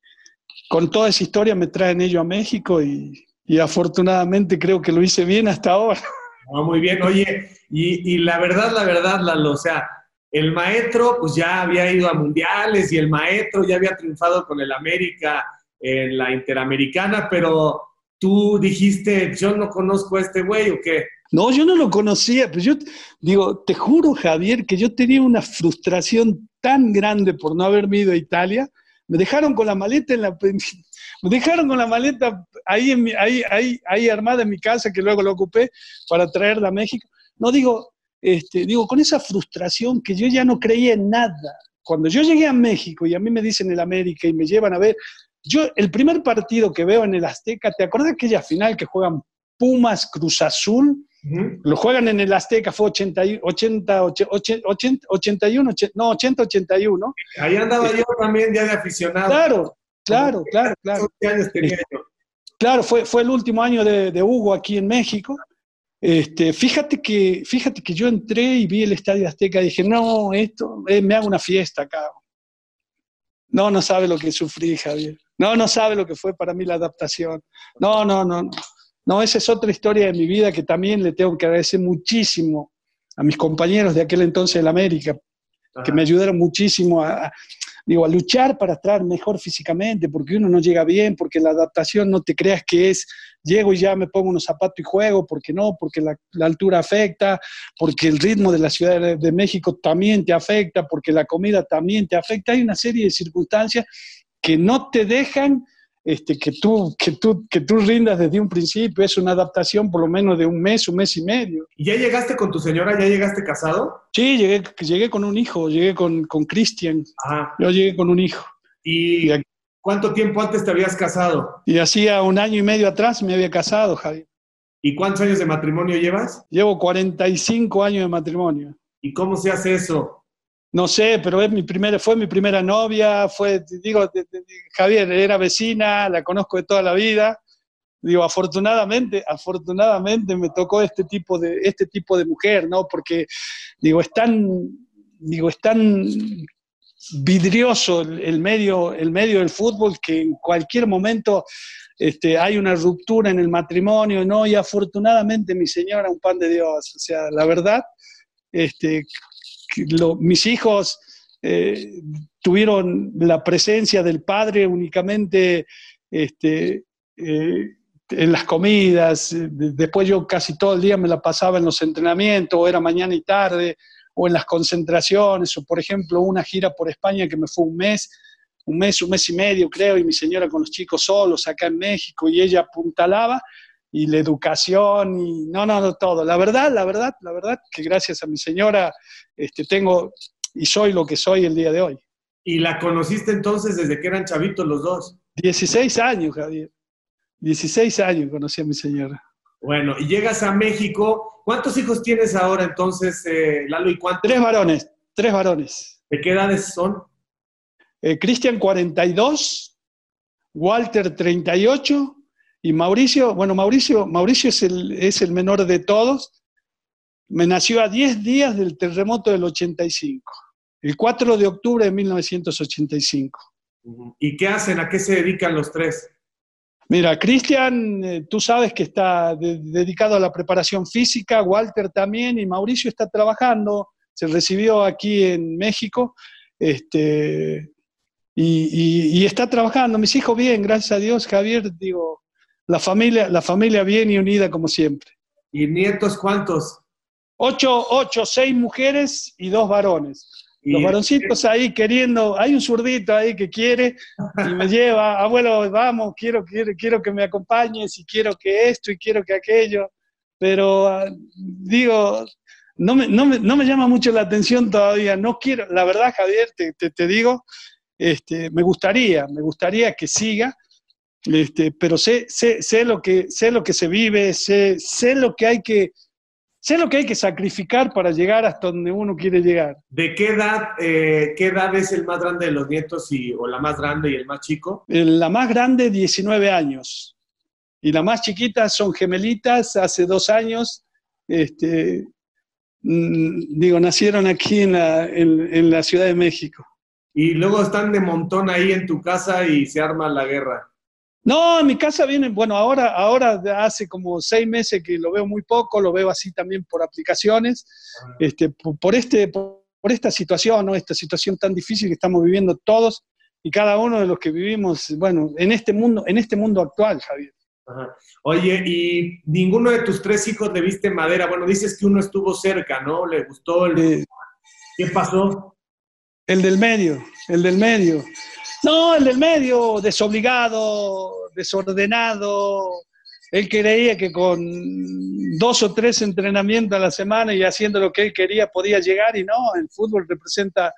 con toda esa historia me traen ellos a México y, afortunadamente creo que lo hice bien hasta ahora. Ah, muy bien, oye, y, la verdad, la verdad, Lalo, o sea, el maestro pues ya había ido a mundiales y el maestro ya había triunfado con el América en la Interamericana, pero tú dijiste, yo no conozco a este güey o qué. No, yo no lo conocía, pues yo digo, te juro, Javier, que yo tenía una frustración tan grande por no haberme ido a Italia, me dejaron con la maleta en la me dejaron con la maleta ahí, en ahí, ahí, ahí armada en mi casa que luego lo ocupé para traerla a México. No digo, este, digo, con esa frustración que yo ya no creía en nada. Cuando yo llegué a México y a mí me dicen el América y me llevan a ver, yo el primer partido que veo en el Azteca, ¿te acuerdas aquella final que juegan Pumas Cruz Azul? Lo juegan en el Azteca, fue 80, 80, 80, 81, no, 80, 81. Ahí andaba yo también ya de aficionado. Claro, claro, claro, claro. años tenía yo? Claro, fue, fue el último año de, de Hugo aquí en México. Este, fíjate, que, fíjate que yo entré y vi el Estadio Azteca y dije, no, esto, eh, me hago una fiesta acá. No, no sabe lo que sufrí, Javier. No, no sabe lo que fue para mí la adaptación. No, no, no. no. No, esa es otra historia de mi vida que también le tengo que agradecer muchísimo a mis compañeros de aquel entonces en América, que me ayudaron muchísimo a, digo, a luchar para estar mejor físicamente, porque uno no llega bien, porque la adaptación no te creas que es, llego y ya me pongo unos zapatos y juego, porque no, porque la, altura afecta, porque el ritmo de la Ciudad de, de México también te afecta, porque la comida también te afecta. Hay una serie de circunstancias que no te dejan este, que, tú, que, tú, que tú rindas desde un principio, es una adaptación por lo menos de un mes, un mes y medio. ¿Y ya llegaste con tu señora? ¿Ya llegaste casado? Sí, llegué, llegué con un hijo, llegué con Cristian. Yo llegué con un hijo. ¿Y, cuánto tiempo antes te habías casado? Y hacía un año y medio atrás me había casado, Javier. ¿Y cuántos años de matrimonio llevas? Llevo 45 años de matrimonio. ¿Y cómo se hace eso? No sé, pero es mi primera, fue mi primera novia, fue, digo, Javier era vecina, la conozco de toda la vida. Digo, afortunadamente, afortunadamente me tocó este tipo de, este tipo de mujer, ¿no? Porque, digo, es tan, digo, es tan vidrioso el, medio, el medio del fútbol que en cualquier momento este, hay una ruptura en el matrimonio, ¿no? Y afortunadamente mi señora, un pan de Dios, o sea, la verdad, este, mis hijos eh, tuvieron la presencia del padre únicamente este, eh, en las comidas, después yo casi todo el día me la pasaba en los entrenamientos, o era mañana y tarde, o en las concentraciones, o por ejemplo una gira por España que me fue un mes, un mes, un mes y medio creo, y mi señora con los chicos solos acá en México, y ella apuntalaba, y la educación, y no, no, no, todo. La verdad, la verdad, la verdad, que gracias a mi señora este, tengo y soy lo que soy el día de hoy. ¿Y la conociste entonces desde que eran chavitos los dos? 16 años, Javier. 16 años conocí a mi señora. Bueno, y llegas a México. ¿Cuántos hijos tienes ahora entonces, eh, Lalo? ¿Y cuántos? Tres varones, tres varones. ¿De qué edades son? Eh, Cristian 42, Walter 38 y Mauricio, bueno, Mauricio, Mauricio es el, es el menor de todos. Me nació a 10 días del terremoto del 85, el 4 de octubre de 1985. ¿Y qué hacen? ¿A qué se dedican los tres? Mira, Cristian, eh, tú sabes que está dedicado a la preparación física, Walter también, y Mauricio está trabajando, se recibió aquí en México, este, y, está trabajando. Mis hijos bien, gracias a Dios, Javier, digo, la familia, la familia bien y unida como siempre. ¿Y nietos cuántos? Ocho, ocho, seis mujeres y dos varones. Los varoncitos ahí queriendo, hay un zurdito ahí que quiere y me lleva, abuelo, vamos, quiero, quiero, quiero que me acompañes y quiero que esto y quiero que aquello, pero ah, digo, no me, no, me, no me, llama mucho la atención todavía, no quiero, la verdad Javier, te, te, digo, este, me gustaría, me gustaría que siga, este, pero sé, sé, sé, lo que, sé lo que se vive, sé, sé lo que hay que sé lo que hay que sacrificar para llegar hasta donde uno quiere llegar. ¿De qué edad, eh, qué edad es el más grande de los nietos y, o la más grande y el más chico? La más grande, 19 años. Y la más chiquita son gemelitas, hace dos años. Este, mm, digo, nacieron aquí en la, en la Ciudad de México. Y luego están de montón ahí en tu casa y se arma la guerra. No, en mi casa vienen, bueno, ahora, ahora hace como seis meses que lo veo muy poco, lo veo así también por aplicaciones, este, por, este, por, esta situación, ¿no? esta situación tan difícil que estamos viviendo todos y cada uno de los que vivimos, bueno, en este mundo, en este mundo actual, Javier. Oye, y ninguno de tus tres hijos le viste madera. Bueno, dices que uno estuvo cerca, ¿no? ¿Le gustó? El... Eh, ¿Qué pasó? El del medio, el del medio. No, el del medio, desobligado, desordenado. Él creía que con dos o tres entrenamientos a la semana y haciendo lo que él quería podía llegar y no, el fútbol representa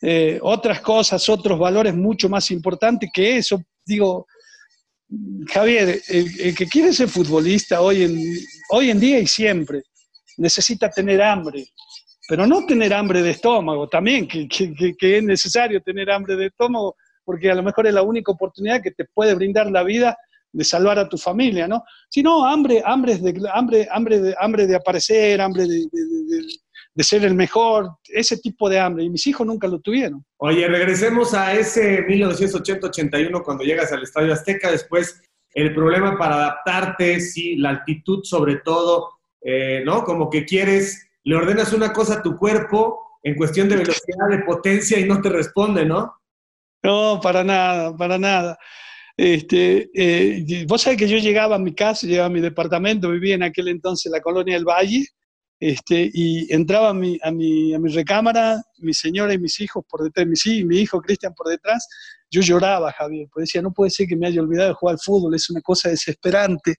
eh, otras cosas, otros valores mucho más importantes que eso. Digo, Javier, el, que quiere ser futbolista hoy en, hoy en día y siempre necesita tener hambre, pero no tener hambre de estómago también, que, es necesario tener hambre de estómago, porque a lo mejor es la única oportunidad que te puede brindar la vida de salvar a tu familia, ¿no? Sino hambre, hambre, de, hambre, hambre, de, hambre de aparecer, hambre de, de, ser el mejor, ese tipo de hambre. Y mis hijos nunca lo tuvieron. Oye, regresemos a ese 1980-81 cuando llegas al Estadio Azteca, después el problema para adaptarte, sí, la altitud sobre todo, eh, ¿no? Como que quieres le ordenas una cosa a tu cuerpo en cuestión de velocidad, de potencia y no te responde, ¿no? No, para nada, para nada. Este, eh, vos sabés que yo llegaba a mi casa, llegaba a mi departamento, vivía en aquel entonces en la colonia del Valle, este, y entraba a mi, a, mi, a mi recámara, mi señora y mis hijos por detrás, mi, mi hijo Cristian por detrás, yo lloraba, Javier, porque decía, no puede ser que me haya olvidado de jugar al fútbol, es una cosa desesperante,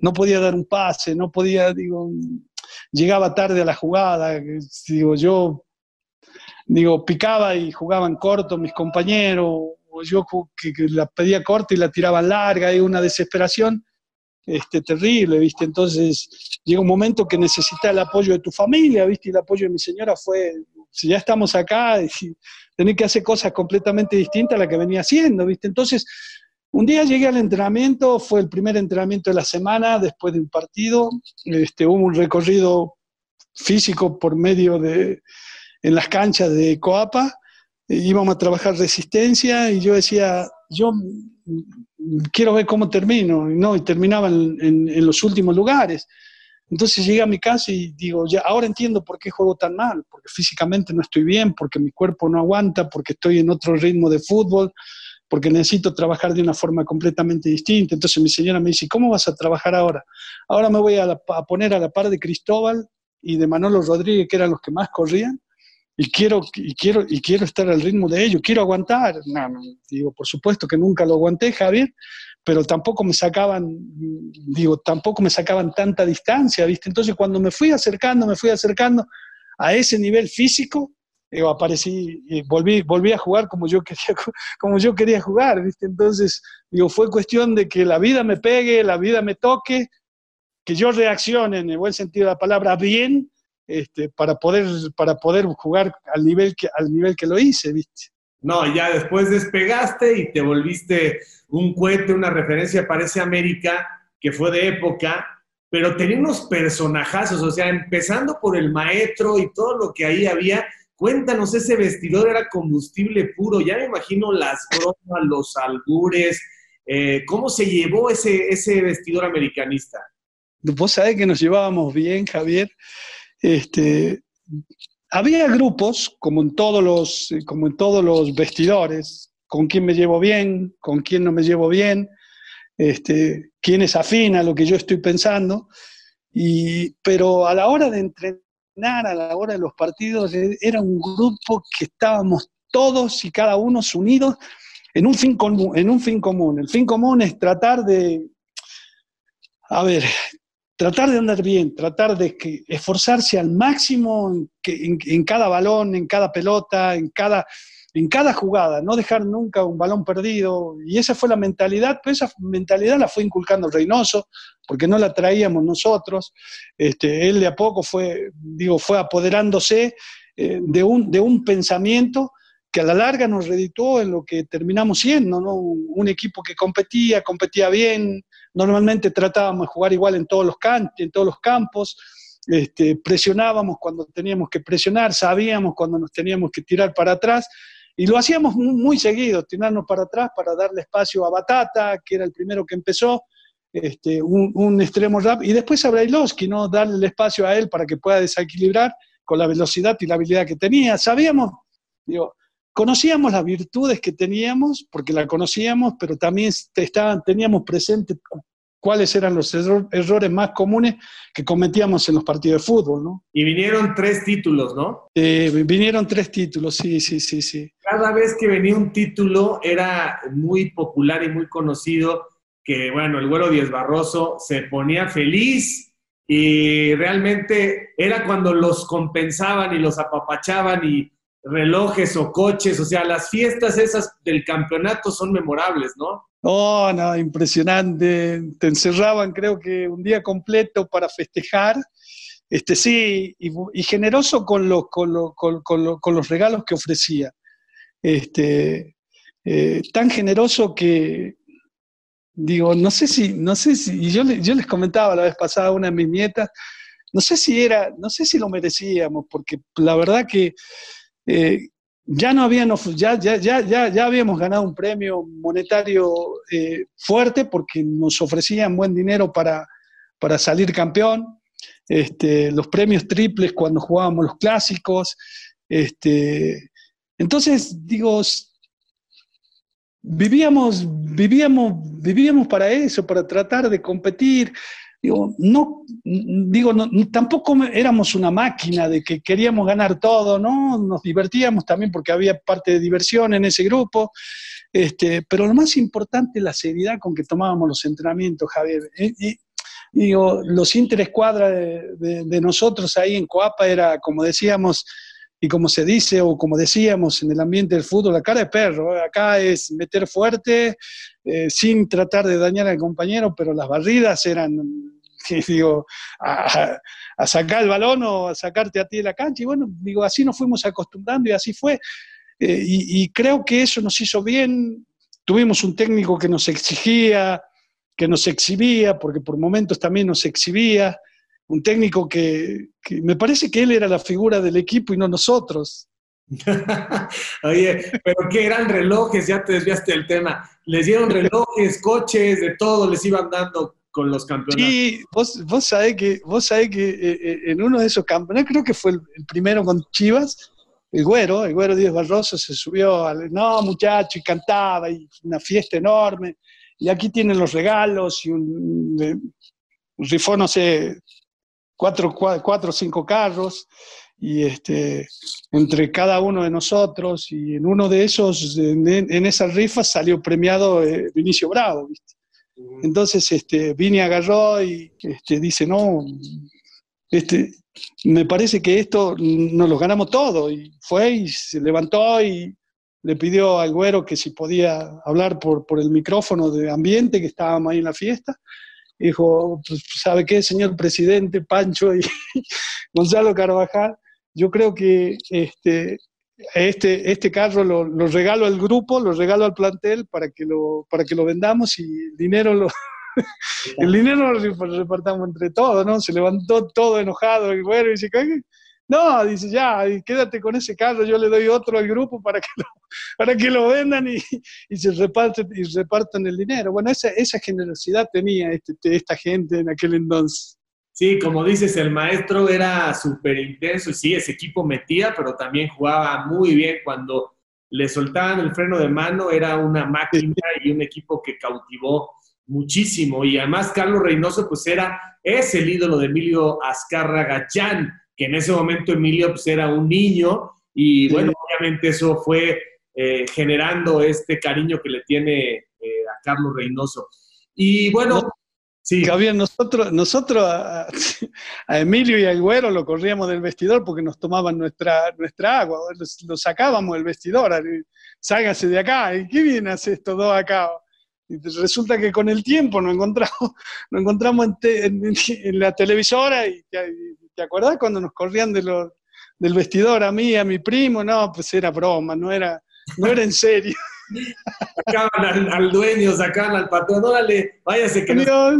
no podía dar un pase, no podía, digo, llegaba tarde a la jugada, digo, yo, digo, picaba y jugaban corto mis compañeros, o yo que, la pedía corta y la tiraban larga, hay una desesperación este, terrible, ¿viste? Entonces llega un momento que necesita el apoyo de tu familia, ¿viste? Y el apoyo de mi señora fue, si ya estamos acá, y, tener que hacer cosas completamente distintas a las que venía haciendo, ¿viste? Entonces un día llegué al entrenamiento, fue el primer entrenamiento de la semana después de un partido. Este, hubo un recorrido físico por medio de, en las canchas de Coapa. E íbamos a trabajar resistencia y yo decía, yo quiero ver cómo termino. Y no, y terminaba en, los últimos lugares. Entonces llegué a mi casa y digo, ya, ahora entiendo por qué juego tan mal, porque físicamente no estoy bien, porque mi cuerpo no aguanta, porque estoy en otro ritmo de fútbol, porque necesito trabajar de una forma completamente distinta. Entonces mi señora me dice, ¿cómo vas a trabajar ahora? Ahora me voy a, poner a la par de Cristóbal y de Manolo Rodríguez, que eran los que más corrían, y quiero, y quiero, y quiero estar al ritmo de ellos, quiero aguantar. No, digo, por supuesto que nunca lo aguanté, Javier, pero tampoco me sacaban, digo, tampoco me sacaban tanta distancia, ¿viste? Entonces cuando me fui acercando, me fui acercando a ese nivel físico, digo, aparecí y volví, volví a jugar como yo quería, como yo quería jugar, ¿viste? Entonces, digo, fue cuestión de que la vida me pegue, la vida me toque, que yo reaccione en el buen sentido de la palabra bien, este, para, poder, para poder jugar al nivel, que, al nivel que lo hice, ¿viste? No, ya después despegaste y te volviste un cohete, una referencia para ese América que fue de época, pero tenía unos personajazos, o sea, empezando por el maestro y todo lo que ahí había. Cuéntanos, ese vestidor era combustible puro, ya me imagino las bromas, los albures, eh, ¿cómo se llevó ese, ese vestidor americanista? Vos sabés que nos llevábamos bien, Javier. Este, había grupos, como en, todos los, como en todos los vestidores, con quién me llevo bien, con quién no me llevo bien, este, quién es afín a lo que yo estoy pensando, y, pero a la hora de entrenar, a la hora de los partidos, e, era un grupo que estábamos todos y cada uno unidos en un fin común. En un fin común. El fin común es tratar de, a ver, tratar de andar bien, tratar de que, esforzarse al máximo en, cada balón, en cada pelota, en cada, en cada jugada, no dejar nunca un balón perdido. Y esa fue la mentalidad, pero esa mentalidad la fue inculcando Reynoso, porque no la traíamos nosotros. Este, él de a poco fue, digo, fue apoderándose eh, de, un, de un pensamiento que a la larga nos redituó en lo que terminamos siendo, ¿no? un equipo que competía, competía bien, Normalmente tratábamos de jugar igual en todos los, en todos los campos, este, presionábamos cuando teníamos que presionar, sabíamos cuando nos teníamos que tirar para atrás y lo hacíamos muy, seguido, tirarnos para atrás para darle espacio a Batata, que era el primero que empezó, este, un, extremo rap, y después a Brailovsky, ¿no? darle espacio a él para que pueda desequilibrar con la velocidad y la habilidad que tenía. Sabíamos, digo, conocíamos las virtudes que teníamos, porque la conocíamos, pero también estaban, teníamos presente cuáles eran los errores más comunes que cometíamos en los partidos de fútbol, ¿no? Y vinieron tres títulos, ¿no? Eh, vinieron tres títulos, sí, sí, sí, sí. Cada vez que venía un título era muy popular y muy conocido, que bueno, el güero Díez Barroso se ponía feliz y realmente era cuando los compensaban y los apapachaban y relojes o coches, o sea, las fiestas esas del campeonato son memorables, ¿no? Oh, no, impresionante. Te encerraban, creo que un día completo para festejar. Este, sí, y, generoso con los, con, con, los regalos que ofrecía. Este, eh, tan generoso que, digo, no sé si, no sé si, y yo, yo les comentaba la vez pasada a una de mis nietas, no sé si era, no sé si lo merecíamos, porque la verdad que eh, ya no habíamos, ya, ya, ya, ya, habíamos ganado un premio monetario eh, fuerte porque nos ofrecían buen dinero para, para salir campeón, este, los premios triples cuando jugábamos los clásicos. Este, entonces, digo, vivíamos, vivíamos, vivíamos para eso, para tratar de competir. Digo, no, digo, tampoco éramos una máquina de que queríamos ganar todo, ¿no? Nos divertíamos también porque había parte de diversión en ese grupo, este, pero lo más importante la seriedad con que tomábamos los entrenamientos, Javier. Y, digo, los interescuadras de, de, nosotros ahí en Coapa era, como decíamos, y como se dice o como decíamos en el ambiente del fútbol, la cara de perro. ¿eh? Acá es meter fuerte eh, sin tratar de dañar al compañero, pero las barridas eran, digo, a, sacar el balón o a sacarte a ti de la cancha. Y bueno, digo, así nos fuimos acostumbrando y así fue. Eh, y, creo que eso nos hizo bien. Tuvimos un técnico que nos exigía, que nos exhibía, porque por momentos también nos exhibía un técnico que, me parece que él era la figura del equipo y no nosotros. Oye, pero qué eran relojes, ya te desviaste del tema. Les dieron relojes, coches, de todo, les iban dando. Con los campeonatos. Sí, vos, vos sabés que, vos sabés que eh, eh, en uno de esos campeonatos, creo que fue el, primero con Chivas, el güero, el güero Díaz Barroso se subió al, no muchacho, y cantaba, y una fiesta enorme, y aquí tienen los regalos, y un, un rifó, no sé, cuatro, cuatro o cinco carros, y este, entre cada uno de nosotros, y en uno de esos, en, esas rifas salió premiado eh, Vinicio Bravo, ¿viste? Entonces este, Vini agarró y este, dice, no, este, me parece que esto nos lo ganamos todo, y fue y se levantó y le pidió al güero que si podía hablar por, por el micrófono de ambiente, que estábamos ahí en la fiesta, dijo, pues, ¿sabe qué, señor presidente, Pancho y Gonzalo Carvajal? yo creo que este, este, este carro lo, regalo al grupo, lo regalo al plantel para que lo, para que lo vendamos y el dinero lo, el dinero lo repartamos entre todos, ¿no? Se levantó todo enojado y bueno, y dice, no, dice, ya, quédate con ese carro, yo le doy otro al grupo para que lo, para que lo vendan y, y se reparten, y repartan el dinero. Bueno, esa, esa generosidad tenía este, esta gente en aquel entonces. Sí, como dices, el maestro era súper intenso y sí, ese equipo metía, pero también jugaba muy bien cuando le soltaban el freno de mano, era una máquina y un equipo que cautivó muchísimo. Y además Carlos Reynoso pues era, es el ídolo de Emilio Azcárraga Chan, que en ese momento Emilio pues era un niño y bueno, obviamente eso fue eh, generando este cariño que le tiene eh, a Carlos Reynoso. Y bueno, Sí. Javier, nosotros, nosotros a, Emilio y al Güero lo corríamos del vestidor porque nos tomaban nuestra, nuestra agua, lo, sacábamos del vestidor, ságase de acá, ¿y qué viene hacer estos dos acá? Y resulta que con el tiempo nos encontramos, nos encontramos en, la televisora y te, acuerdas cuando nos corrían de del vestidor a mí, a mi primo? No, pues era broma, no era, no era en serio. Sacaban al, dueño, sacaban al patrón, órale, váyase que no...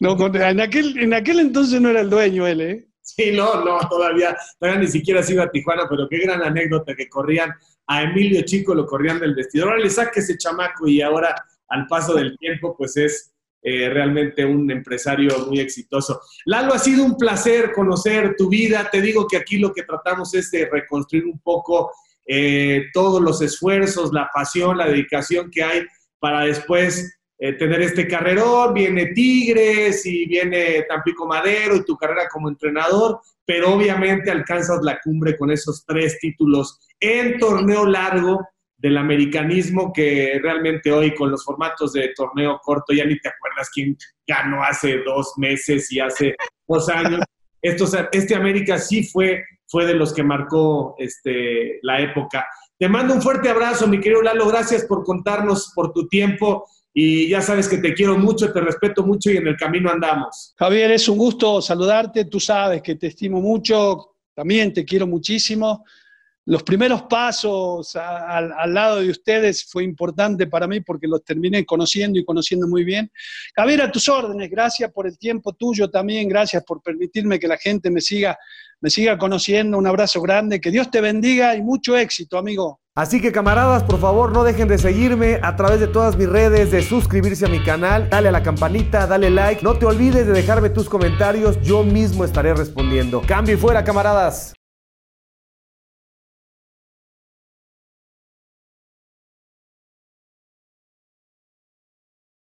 no en, aquel, en aquel entonces no era el dueño él, ¿eh? Sí, no, no, todavía, todavía ni siquiera ha ido a Tijuana, pero qué gran anécdota que corrían a Emilio Chico, lo corrían del vestidor. Ahora le saque ese chamaco y ahora, al paso del tiempo, pues es eh, realmente un empresario muy exitoso. Lalo, ha sido un placer conocer tu vida. Te digo que aquí lo que tratamos es de reconstruir un poco eh, todos los esfuerzos, la pasión, la dedicación que hay para después eh, tener este carrerón. Viene Tigres y viene Tampico Madero y tu carrera como entrenador, pero obviamente alcanzas la cumbre con esos tres títulos en torneo largo del americanismo que realmente hoy con los formatos de torneo corto ya ni te acuerdas quién ganó hace dos meses y hace dos años. este América sí fue fue de los que marcó este, la época. Te mando un fuerte abrazo, mi querido Lalo. Gracias por contarnos, por tu tiempo. Y ya sabes que te quiero mucho, te respeto mucho y en el camino andamos. Javier, es un gusto saludarte. Tú sabes que te estimo mucho, también te quiero muchísimo los primeros pasos al lado de ustedes fue importante para mí porque los terminé conociendo y conociendo muy bien. Javier, a tus órdenes, gracias por el tiempo tuyo también, gracias por permitirme que la gente me siga, me siga conociendo. Un abrazo grande, que Dios te bendiga y mucho éxito, amigo. Así que camaradas, por favor no dejen de seguirme a través de todas mis redes, de suscribirse a mi canal, dale a la campanita, dale like, no te olvides de dejarme tus comentarios, yo mismo estaré respondiendo. Cambio y fuera, camaradas.